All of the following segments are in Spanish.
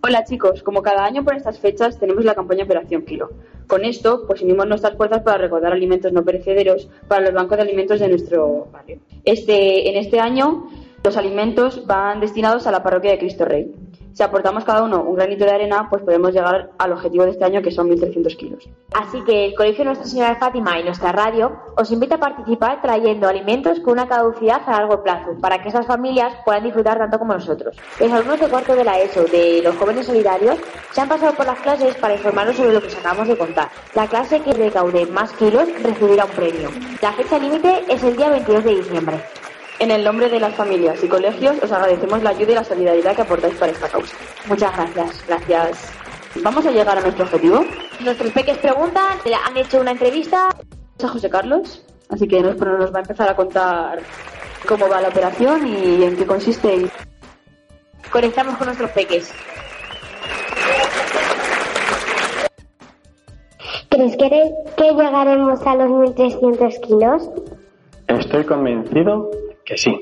Hola chicos, como cada año por estas fechas tenemos la campaña Operación Kilo. Con esto, pues unimos nuestras fuerzas para recaudar alimentos no perecederos para los bancos de alimentos de nuestro barrio. Este, en este año, los alimentos van destinados a la parroquia de Cristo Rey. Si aportamos cada uno un granito de arena, pues podemos llegar al objetivo de este año, que son 1.300 kilos. Así que el Colegio Nuestra Señora Fátima y nuestra radio os invita a participar trayendo alimentos con una caducidad a largo plazo, para que esas familias puedan disfrutar tanto como nosotros. Los alumnos de cuarto de la ESO de los jóvenes solidarios se han pasado por las clases para informarnos sobre lo que os acabamos de contar. La clase que recaude más kilos recibirá un premio. La fecha límite es el día 22 de diciembre. En el nombre de las familias y colegios, os agradecemos la ayuda y la solidaridad que aportáis para esta causa. Muchas gracias. Gracias. ¿Vamos a llegar a nuestro objetivo? Nuestros peques preguntan, han hecho una entrevista. a José Carlos, así que nos, nos va a empezar a contar cómo va la operación y en qué consiste. Conectamos con nuestros peques. ¿Crees que, que llegaremos a los 1.300 kilos? Estoy convencido que sí.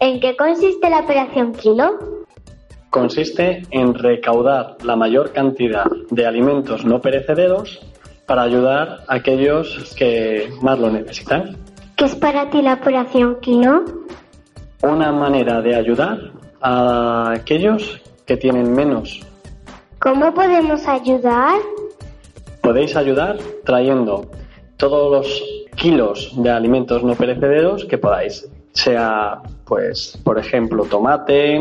¿En qué consiste la operación Kilo? Consiste en recaudar la mayor cantidad de alimentos no perecederos para ayudar a aquellos que más lo necesitan. ¿Qué es para ti la operación Kilo? Una manera de ayudar a aquellos que tienen menos. ¿Cómo podemos ayudar? Podéis ayudar trayendo todos los kilos de alimentos no perecederos que podáis. Sea, pues, por ejemplo, tomate,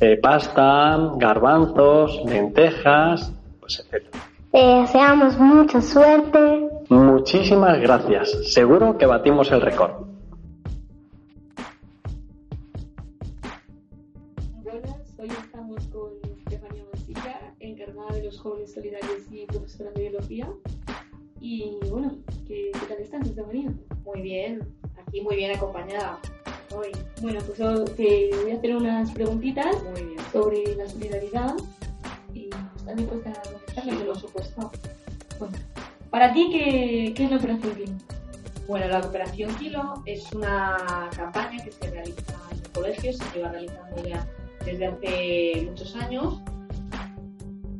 eh, pasta, garbanzos, lentejas, pues, etc. Te deseamos mucha suerte. Muchísimas gracias. Seguro que batimos el récord. Hoy estamos con Estefanía Mansilla, encargada de los jóvenes solidarios y profesora de biología. Y bueno, ¿qué, qué tal estás, Estefanía? Muy bien, aquí muy bien acompañada hoy. Bueno, pues yo te voy a hacer unas preguntitas sobre la solidaridad y estás dispuesta a contestarme. Por supuesto. Bueno, para ti, ¿qué, qué es la operación Kilo? Bueno, la Operación Kilo es una campaña que se realiza en el colegio, se lleva realizando ya desde hace muchos años,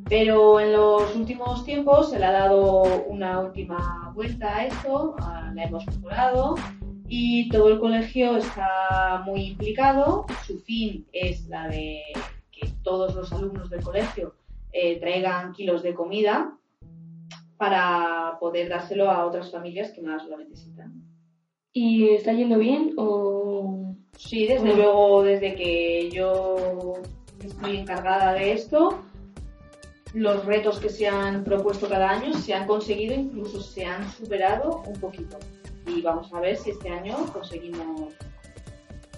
pero en los últimos tiempos se le ha dado una última vuelta a esto, la hemos mejorado y todo el colegio está muy implicado. Su fin es la de que todos los alumnos del colegio eh, traigan kilos de comida para poder dárselo a otras familias que más lo necesitan. ¿Y está yendo bien o...? Sí, desde luego, desde que yo estoy encargada de esto, los retos que se han propuesto cada año se han conseguido, incluso se han superado un poquito. Y vamos a ver si este año conseguimos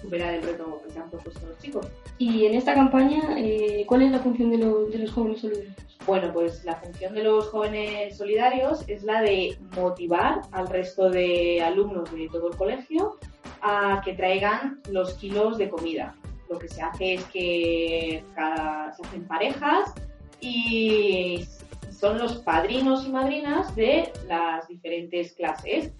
superar el reto que se han propuesto los chicos. Y en esta campaña, eh, ¿cuál es la función de, lo- de los jóvenes solidarios? Bueno, pues la función de los jóvenes solidarios es la de motivar al resto de alumnos de todo el colegio a que traigan los kilos de comida. Lo que se hace es que cada- se hacen parejas y son los padrinos y madrinas de las diferentes clases.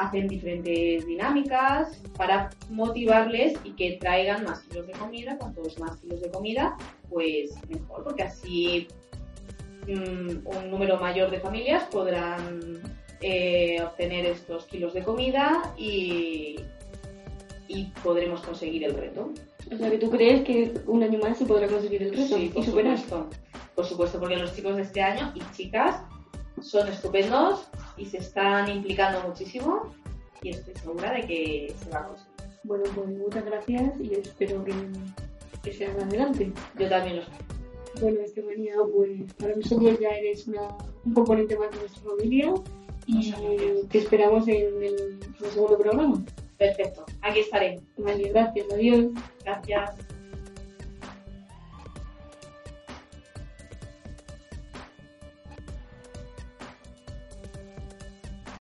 Hacen diferentes dinámicas para motivarles y que traigan más kilos de comida. Cuantos más kilos de comida, pues mejor, porque así mm, un número mayor de familias podrán eh, obtener estos kilos de comida y, y podremos conseguir el reto. O sea, que tú crees que un año más se podrá conseguir el reto Sí, y por superar. supuesto. Por supuesto, porque los chicos de este año y chicas son estupendos y se están implicando muchísimo y estoy segura de que se va a conseguir. Bueno, pues muchas gracias y espero que, que seas adelante. Yo también los Bueno, Estefanía, pues para nosotros ya eres una, un componente más de nuestra familia y te esperamos en el, en el segundo programa. Perfecto, aquí estaré. Vale, gracias, adiós. Gracias.